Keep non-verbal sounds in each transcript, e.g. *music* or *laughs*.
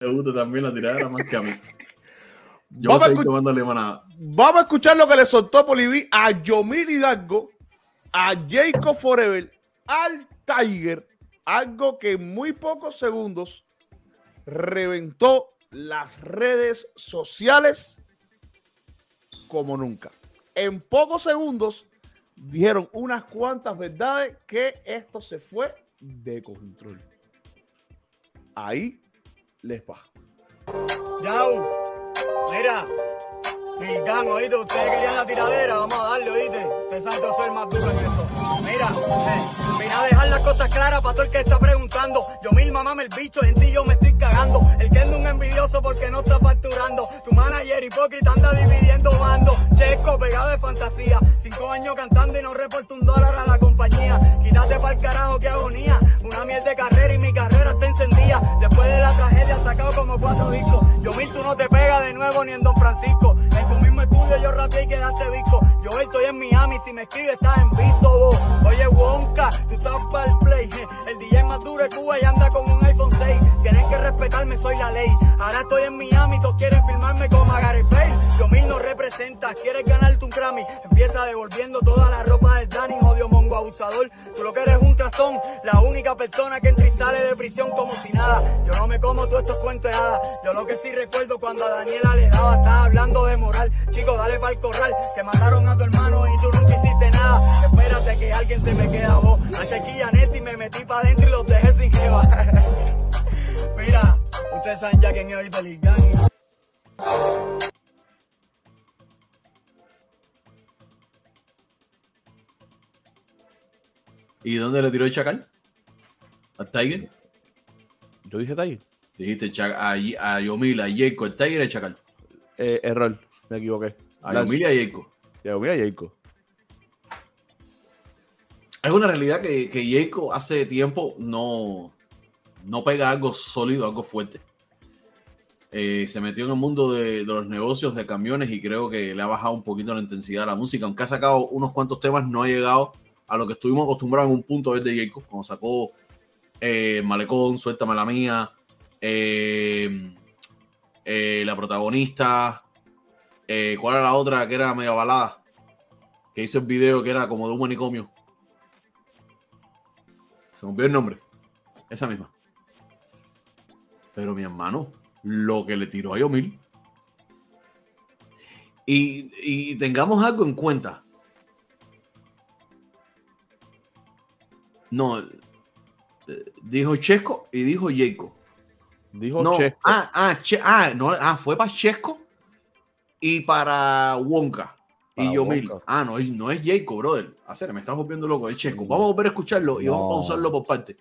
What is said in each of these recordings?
Me gusta también la tiradera más que a mí. *laughs* Yo Vamos a seguir escu- tomando limonada. Vamos a escuchar lo que le soltó Poliví a Yomir Hidalgo, a Jacob Forever, al Tiger, algo que en muy pocos segundos reventó las redes sociales como nunca. En pocos segundos dijeron unas cuantas verdades que esto se fue de control. Ahí les va. Yau, mira, Milán, oíste, ustedes querían la tiradera, vamos a darle, oíste. Que yo soy más duro en esto. Mira, eh, vine a dejar las cosas claras para todo el que está preguntando. Yo mil mamame el bicho, en ti yo me estoy cagando. El que es un envidioso porque no está facturando. Tu manager hipócrita anda dividiendo bando. Checo, pegado de fantasía. Cinco años cantando y no reporto un dólar a la compañía. Quítate pa'l carajo, qué agonía. Una miel de carrera y mi carrera está encendida. Después de la tragedia sacado como cuatro discos. Yo mil, tú no te pegas de nuevo ni en Don Francisco. En tu mismo estudio yo rapeé y quedaste visco. Yo estoy en Miami, si me escribes estás en visto vos. Oye, Wonka, tú estás para *laughs* el play. El DJ más duro Cuba y anda con un iPhone 6. Tienen que respetarme, soy la ley. Ahora estoy en Miami, todos quieren filmarme como a Gareth Bale. Yo mil no representa, quieres ganarte un Grammy. Empieza devolviendo toda la ropa del Danny, jodido mongo abusador. Tú lo que eres un trastón, la única persona que entra y sale de prisión como si nada. Yo no me como todos esos cuentos de hadas. Yo lo que sí recuerdo cuando a Daniela le daba, estaba hablando de moral. Chico, dale pa'l corral, que mataron a tu hermano y tú nunca hiciste nada. Espérate que alguien se me queda vos. Hasta aquí Janetti me metí pa' dentro y los dejé sin jeva. *laughs* Mira, ustedes saben ya quién es ahorita el gang. ¿Y dónde le tiró el chacal? ¿Al Tiger? Yo dije Tiger. Dijiste a, Ye- a a Yeco, el Tiger y el chacal. Eh, error, me equivoqué. A Las- Yomil y a Yeco. Yomil y. Es una realidad que, que hace tiempo no, no pega algo sólido, algo fuerte. Eh, se metió en el mundo de, de los negocios de camiones y creo que le ha bajado un poquito la intensidad a la música. Aunque ha sacado unos cuantos temas, no ha llegado a lo que estuvimos acostumbrados en un punto a ver de Yeco, cuando sacó eh, Malecón, Suéltame la mía, eh, eh, La protagonista, ¿cuál era la otra que era media balada? Que hizo el video que era como de un manicomio. Se me el nombre. Esa misma. Pero mi hermano, lo que le tiró a Yomil. Y, y tengamos algo en cuenta. No, eh, dijo Chesco y dijo Yeco. Dijo No, Chesco. ah, ah, Che- ah, no, ah, fue para Chesco y para Wonka. Para y Yomil. Wonka. Ah, no, es- no es Jacob, brother. Hacer, me estás volviendo loco, es Chesco. Mm. Vamos a volver a escucharlo y vamos a No. usarlo por parte.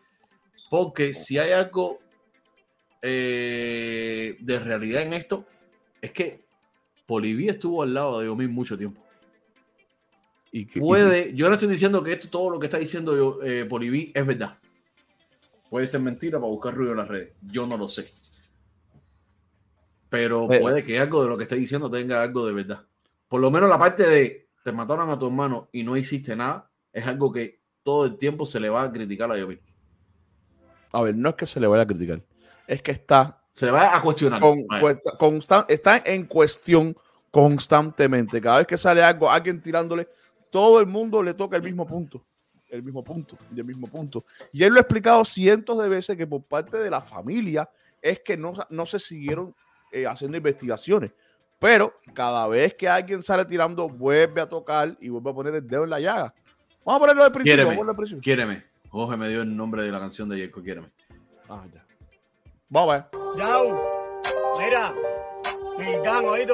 Porque si hay algo eh, de realidad en esto, es que Poliví estuvo al lado de Yomil mucho tiempo. Y que- y- Puede, yo no estoy diciendo que esto, todo lo que está diciendo yo, eh, Poliví es verdad. Puede ser mentira para buscar ruido en las redes. Yo no lo sé. Pero puede que algo de lo que esté diciendo tenga algo de verdad. Por lo menos la parte de te mataron a tu hermano y no hiciste nada, es algo que todo el tiempo se le va a criticar a Yomil. A ver, no es que se le vaya a criticar. Es que está, Se le va a cuestionar. con- está en cuestión constantemente. Cada vez que sale algo, alguien tirándole, todo el mundo le toca el mismo punto. El mismo punto, y el mismo punto. Y él lo ha explicado cientos de veces que por parte de la familia es que no, no se siguieron eh, haciendo investigaciones. Pero cada vez que alguien sale tirando, vuelve a tocar y vuelve a poner el dedo en la llaga. Vamos a ponerlo de principio. Quiéreme. Vamos a ponerlo de principio. Quiéreme. Jorge me dio el nombre de la canción de Jacob. Quiéreme. Ah, ya. Vamos a ver. Yau, mira, Milán, oíste,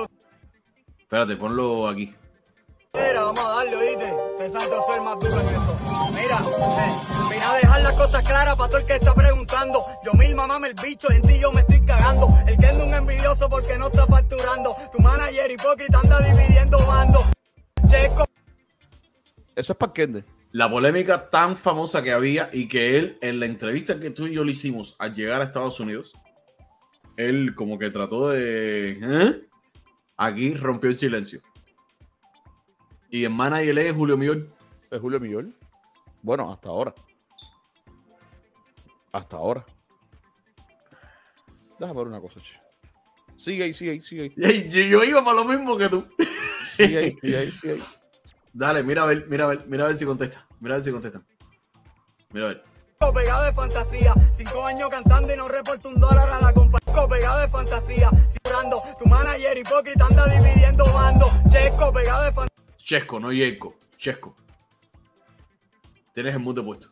Espérate, ponlo aquí. Mira, vamos a darle, oíste. Yo soy más duro en esto. Mira, eh, vine a dejar las cosas claras para todo el que está preguntando. Yo mil mamame el bicho, en ti yo me estoy cagando. El que es un envidioso porque no está facturando. Tu manager hipócrita anda dividiendo bando. Checo. Eso es para Kende. La polémica tan famosa que había y que él, en la entrevista que tú y yo le hicimos al llegar a Estados Unidos, él como que trató de... ¿eh? Aquí rompió el silencio. Y en manager es Julio Millón. ¿Es Julio Millón? Bueno, hasta ahora. Hasta ahora. Déjame ver una cosa, che. Sigue ahí, sigue ahí, sigue ahí. Yo, yo iba para lo mismo que tú. Sigue ahí, sigue ahí, sigue ahí. Dale, mira a ver, mira a ver, mira a ver si contesta. Mira a ver si contesta. Mira a ver. Pegado de fantasía, cinco años cantando y no reporto un dólar a la compañía. Pegado de fantasía, cifrando, tu manager hipócrita anda dividiendo bando. Checo, pegado de fantasía. Chesco, no Yeco. Chesco. Tienes el mute puesto.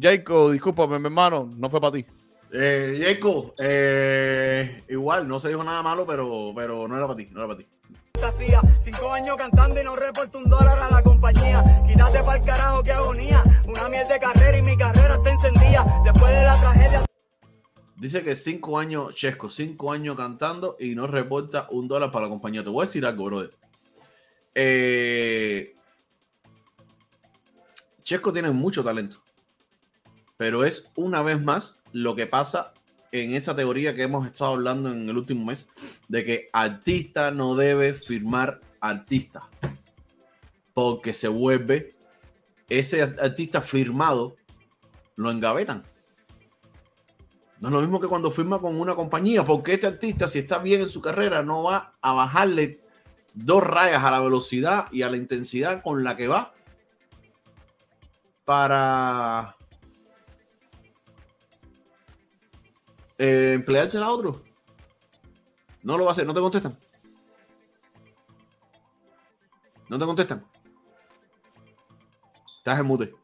Jacob, discúlpame, mi hermano, no fue para ti. Eh, Yeco, eh, igual, no se dijo nada malo, pero, pero no era para ti, no era para ti. Cinco años cantando y no reporto un dólar a la compañía. Quítate pa'l carajo, qué agonía. Una miel de carrera y mi carrera está encendida. Después de la tragedia. Dice que cinco años, Chesco, cinco años cantando y no reporta un dólar para la compañía. Te voy a decir algo, brother. Eh, Chesco tiene mucho talento, pero es una vez más lo que pasa en esa teoría que hemos estado hablando en el último mes, de que artista no debe firmar artista, porque se vuelve ese artista firmado, lo engavetan. No es lo mismo que cuando firma con una compañía, porque este artista, si está bien en su carrera, no va a bajarle dos rayas a la velocidad y a la intensidad con la que va para eh, empleársela a otro. No lo va a hacer, no te contestan. No te contestan. Estás en mute.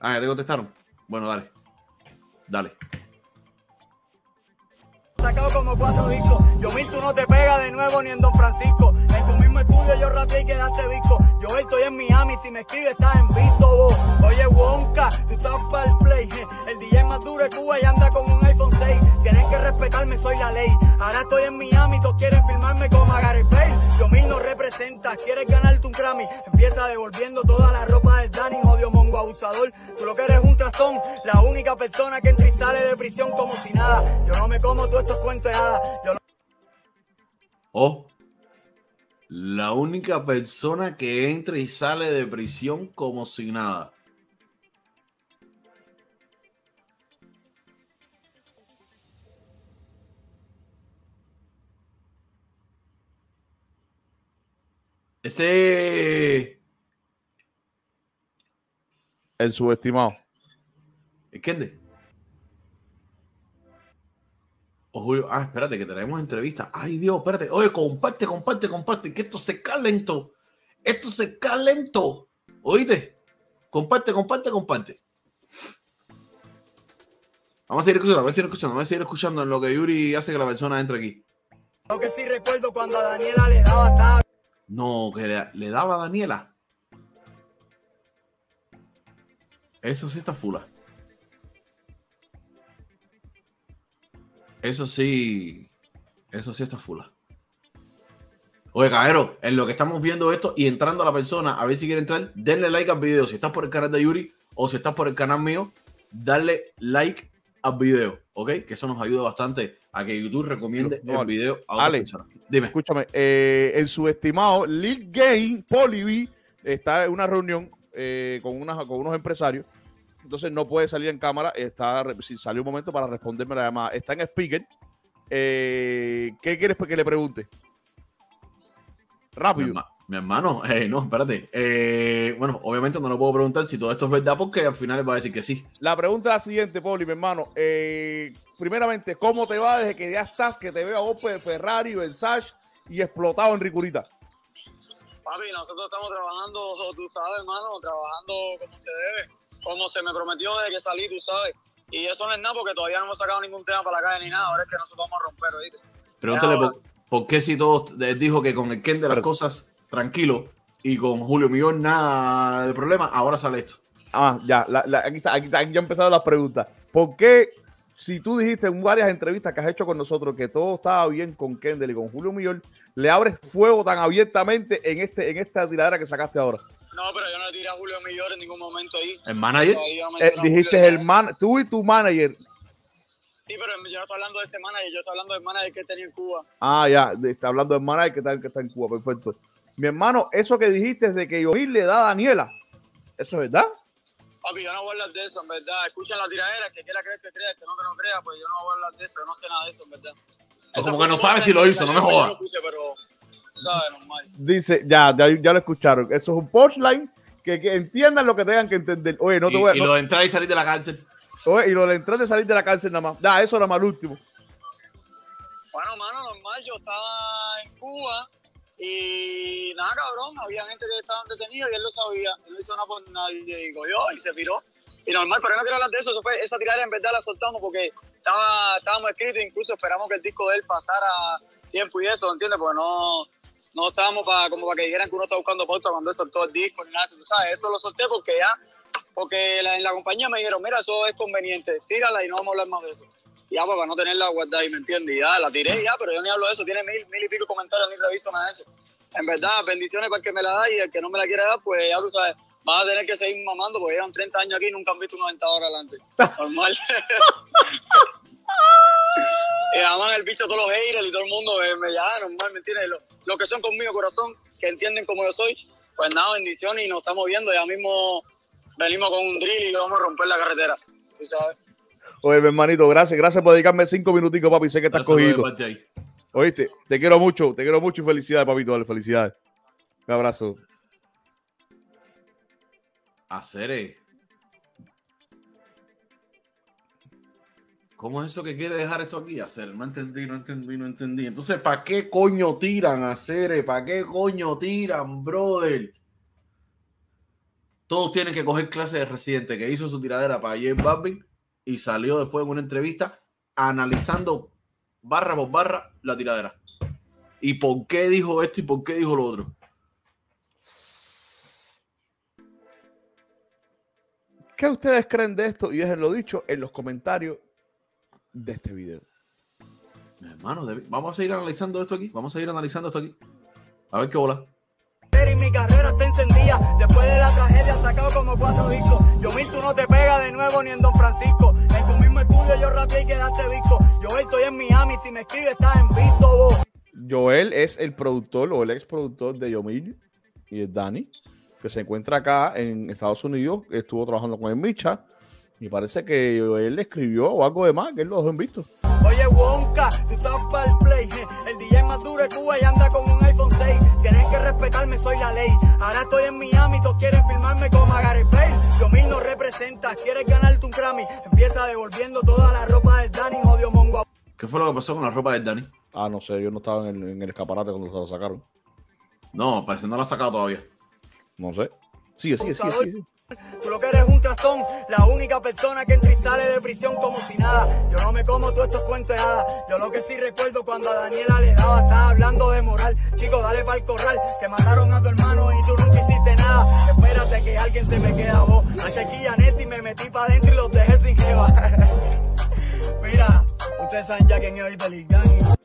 Ah, ya te contestaron. Bueno, dale. Dale. Sacado como cuatro discos. Yo mil, tú no te pegas de nuevo ni en Don Francisco. Si me escribes estás en visto vos. Oye, Wonka, tú estás para el play. El DJ más duro de Cuba y anda con un iPhone 6. Tienen que respetarme, soy la ley. Ahora estoy en Miami, todos quieren filmarme como a Gary. Yo mil no representa, quieres ganarte un Grammy. Empieza devolviendo toda la ropa del Danny, jodido mongo abusador. Tú lo que eres un trastón, la única persona que entra y sale de prisión como si nada. Yo no me como todos esos cuentos de hadas. Yo no Oh, la única persona que entra y sale de prisión como si nada. Ese El subestimado. ¿Entiendes? O Julio, ah, espérate, que tenemos entrevista. Ay, Dios, espérate. Oye, comparte, comparte, comparte, que esto se calentó. Esto se calentó. ¿Oíste? Comparte, comparte, comparte. Vamos a seguir escuchando, vamos a seguir escuchando, vamos a seguir escuchando en lo que Yuri hace que la persona entre aquí. Lo que sí recuerdo cuando a Daniela le daba. No, que le, le daba a Daniela. Eso sí está fula. Eso sí. Eso sí está fula. Oye, caballero, en lo que estamos viendo esto y entrando a la persona, a ver si quiere entrar, denle like al video. Si estás por el canal de Yuri o si estás por el canal mío, dale like al video, ¿ok? Que eso nos ayuda bastante a que YouTube recomiende No, el video a otras Alex, personas. Dime. Escúchame, eh, el subestimado Lil Game, Polibi, está en una reunión eh, con, unas, con unos empresarios. Entonces no puede salir en cámara. Está, si salió un momento para responderme la llamada. Está en speaker. Eh, ¿Qué quieres que le pregunte? Mi, Rápido. herma- mi hermano, *laughs* eh, no, espérate. Eh, bueno, obviamente no lo puedo preguntar si todo esto es verdad porque al final él va a decir que sí. La pregunta es la siguiente, Poli, mi hermano. Eh, primeramente, ¿cómo te va desde que ya estás, que te veo a vos pues, Ferrari, Versace y explotado en Ricurita? Papi, nosotros estamos trabajando, tú sabes, hermano, trabajando como se debe, como se me prometió desde que salí, tú sabes. Y eso no es nada porque todavía no hemos sacado ningún tema para la calle ni nada. Ahora es que nosotros vamos a romper, ¿oíste? Pregúntale por, por qué si todos dijo que con el Ken de las cosas tranquilo y con Julio Millón nada de problema, ahora sale esto. Ah, ya, la- la- aquí, está, aquí, está, aquí ya empezaron las preguntas. ¿Por qué, si tú dijiste en varias entrevistas que has hecho con nosotros que todo estaba bien con Kendall y con Julio Millón, le abres fuego tan abiertamente en, este, en esta tiradera que sacaste ahora? No, pero yo no le tiré a Julio Millón en ningún momento ahí. El manager, Eh, dijiste el man, tú y tu manager. Sí, pero yo no estoy hablando de ese manager, yo estoy hablando del manager que tenía en Cuba. Ah, ya, está hablando del manager que está, que está en Cuba, perfecto. Mi hermano, eso que dijiste de que Yomil le da a Daniela, ¿eso es verdad? Papi, yo no voy a hablar de eso, en verdad. Escuchen la tiradera, que quiera creer que crea, que no que no crea, pues yo no voy a hablar de eso, yo no sé nada de eso, en verdad. O como que no sabe si lo hizo, no me jodas. Dice, ya, ya, ya lo escucharon. Eso es un punchline. Que, que entiendan lo que tengan que entender. Oye, no te y, voy a. y no- lo de entrar y salir de la cárcel. oye, y lo de entrar de salir de la cárcel nada más. Ya, eso era más último. Bueno, mano, normal, yo estaba en Cuba y nada, cabrón, había gente que estaban detenidos y él lo sabía. Él no hizo nada por nadie, digo yo, y se piró. Y normal, pero no quiero hablar de eso, esa tirada en verdad la soltamos porque estaba, estábamos escritos, incluso esperamos que el disco de él pasara tiempo y eso, ¿entiendes? Porque no, no estábamos para como para que dijeran que uno está buscando pauta cuando él soltó el disco ni nada, tú sabes, eso lo solté porque ya, porque la- en la compañía me dijeron, mira, eso es conveniente, tírala y no vamos a hablar más de eso. Y ya, pues, para no tenerla guardada ahí, ¿me entiendes? Y ya, la tiré y ya, pero yo ni hablo de eso, tiene mil, mil y pico comentarios, ni reviso nada de eso. En verdad, bendiciones para el que me la da y el que no me la quiere dar, pues ya tú sabes, vas a tener que seguir mamando porque llevan 30 años aquí y nunca han visto un 90 horas adelante. Normal. *laughs* y aman el bicho a todos los haters y todo el mundo me, me llama, normal, ¿me entiendes? Lo- Los que son conmigo, corazón, que entienden como yo soy, pues nada, bendiciones y nos estamos viendo. Ya mismo venimos con un drill y vamos a romper la carretera. Tú sabes. Oye, mi hermanito, gracias. Gracias por dedicarme cinco minuticos, papi. Sé que estás cogido. Oíste, te quiero mucho, te quiero mucho y felicidades, papito. Dale, felicidades. Un abrazo. Hacer. ¿Cómo es eso que quiere dejar esto aquí? Hacer, no entendí, no entendí, no entendí. Entonces, ¿para qué coño tiran hacer? ¿Para qué coño tiran, brother? Todos tienen que coger clase de residente que hizo su tiradera para J Balvin y salió después en una entrevista analizando barra por barra la tiradera. ¿Y por qué dijo esto y por qué dijo lo otro? ¿Qué ustedes creen de esto? Y déjenlo dicho en los comentarios de este video. Mi hermano, vamos a seguir analizando esto aquí. Vamos a seguir analizando esto aquí. A ver qué bola. Y mi carrera está encendida. Después de la tragedia he sacado como cuatro discos. Yo mil tú no te pegas de nuevo ni en Don Francisco. En tu mismo estudio yo rapeé y quedaste disco. Yo estoy en Miami, si me escribes estás en visto vos. Joel es el productor o el ex productor de Yomil y es Dani, que se encuentra acá en Estados Unidos. Estuvo trabajando con el Micha y parece que le escribió o algo de más, que él lo dejó en visto. Oye, Wonka, tú estás para el play. El DJ más duro de Cuba y anda con un iPhone 6. Tienen que respetarme, soy la ley. Ahora estoy en Miami, todos quieren filmarme como a Gareth Bale. Yo mil no representa, quieres ganarte un Grammy. Empieza devolviendo toda la ropa del Danny, jodió mongo. ¿Qué fue lo que pasó con la ropa de Dani? Ah, no sé, yo no estaba en el, en el escaparate cuando se lo sacaron. No, parece que no la ha sacado todavía. No sé. Sigue, sigue, sigue. sigue. Tú lo que eres un trastón, la única persona que entra y sale de prisión como si nada. Yo no me como todos esos cuentos de hadas. Yo lo que sí recuerdo cuando a Daniela le daba, estaba hablando de moral. Chico, dale para el corral, que mataron a tu hermano y tú nunca hiciste nada. Espérate que alguien se me queda vos. Hasta aquí Janet y me metí para adentro y los dejé sin jeva. *laughs* Mira, ustedes saben ya es ahorita Lil Gang.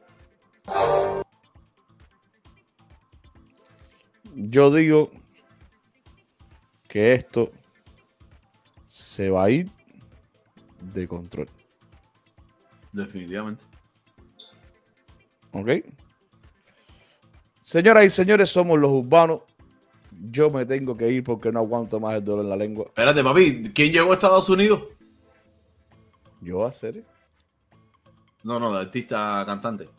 Yo digo que esto se va a ir de control. Definitivamente. ¿Ok? Señoras y señores, somos los urbanos. Yo me tengo que ir porque no aguanto más el dolor en la lengua. Espérate, papi. ¿Quién llegó a Estados Unidos? Yo a hacer. No, no, de artista cantante.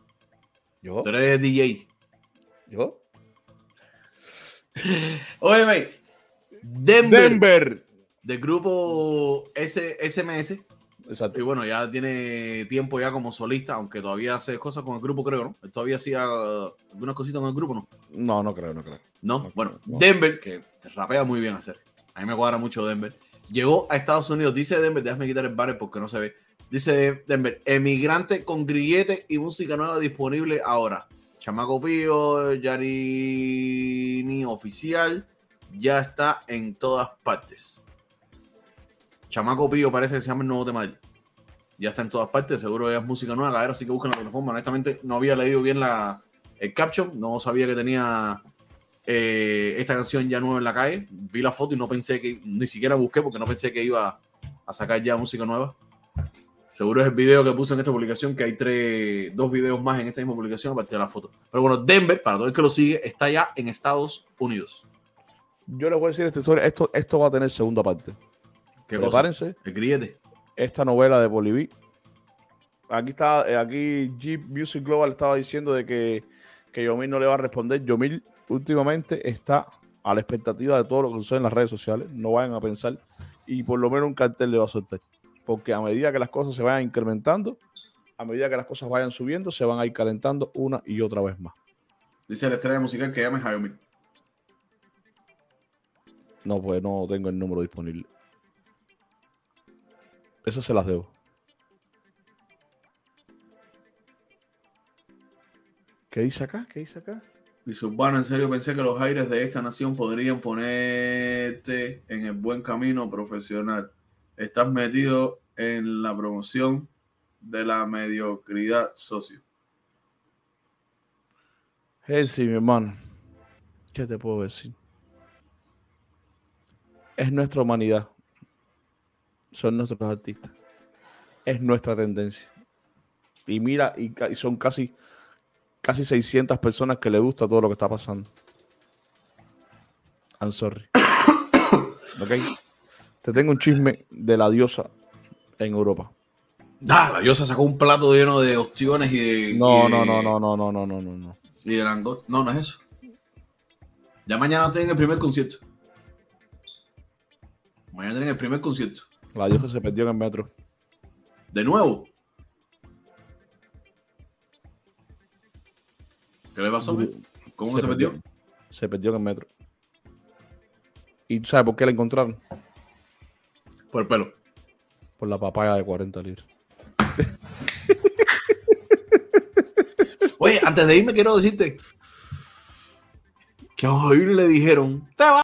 Yo. Tú eres DJ. Yo. Óyeme. Denver, Denver. del grupo S SMS. Exacto. Y bueno, ya tiene tiempo ya como solista, aunque todavía hace cosas con el grupo, creo, ¿no? Todavía hacía algunas cositas con el grupo, ¿no? No, no creo, no creo. No, No, bueno, no. Denver, que rapea muy bien hacer. A mí me cuadra mucho Denver. Llegó a Estados Unidos, dice Denver, déjame quitar el banner porque no se ve. Dice Denver, emigrante con grillete y música nueva disponible ahora. Chamaco Pío, Yarini Oficial, ya está en todas partes. Chamaco Pío parece que se llama el nuevo tema. Ya está en todas partes, seguro es música nueva, cabrón, así que busquen la plataforma. Honestamente, no había leído bien la, el caption, no sabía que tenía eh, esta canción ya nueva en la calle. Vi la foto y no pensé que, ni siquiera busqué porque no pensé que iba a sacar ya música nueva. Seguro es el video que puse en esta publicación, que hay tres, dos videos más en esta misma publicación aparte de la foto. Pero bueno, Denver, para todo el que lo sigue, está ya en Estados Unidos. Yo les voy a decir esta historia. Esto, esto va a tener segunda parte. ¿Qué cosa? Prepárense. Grillete. esta novela de Boliví. Aquí está, eh, aquí Jeep Music Global estaba diciendo de que, que Yomil no le va a responder. Yomil últimamente está a la expectativa de todo lo que sucede en las redes sociales. No vayan a pensar. Y por lo menos un cartel le va a soltar. Porque a medida que las cosas se vayan incrementando, a medida que las cosas vayan subiendo, se van a ir calentando una y otra vez más. Dice la estrella musical que llame Jaime. No, pues no tengo el número disponible. Esas se las debo. ¿Qué dice acá? ¿Qué dice acá? Dice Urbano, en serio pensé que los aires de esta nación podrían ponerte en el buen camino profesional. Estás metido en la promoción de la mediocridad socio. Hey, sí, mi hermano. ¿Qué te puedo decir? Es nuestra humanidad. Son nuestros artistas. Es nuestra tendencia. Y mira, y, son casi, casi 600 personas que le gusta todo lo que está pasando. I'm sorry. *coughs* ¿Ok? Te tengo un chisme de la diosa en Europa. Ah, la diosa sacó un plato lleno de ostiones y de. No, y no, no, no, no, no, no, no, no. Y de langosta. No, no es eso. Ya mañana tienen el primer concierto. Mañana tienen el primer concierto. La diosa se perdió en el metro. De nuevo. ¿Qué le pasó? ¿Cómo se, perdió? Se perdió en el metro. ¿Y tú sabes por qué la encontraron? Por el pelo. Por la papaya de 40 libras. Oye, antes de irme quiero decirte que a Javier le dijeron, te vas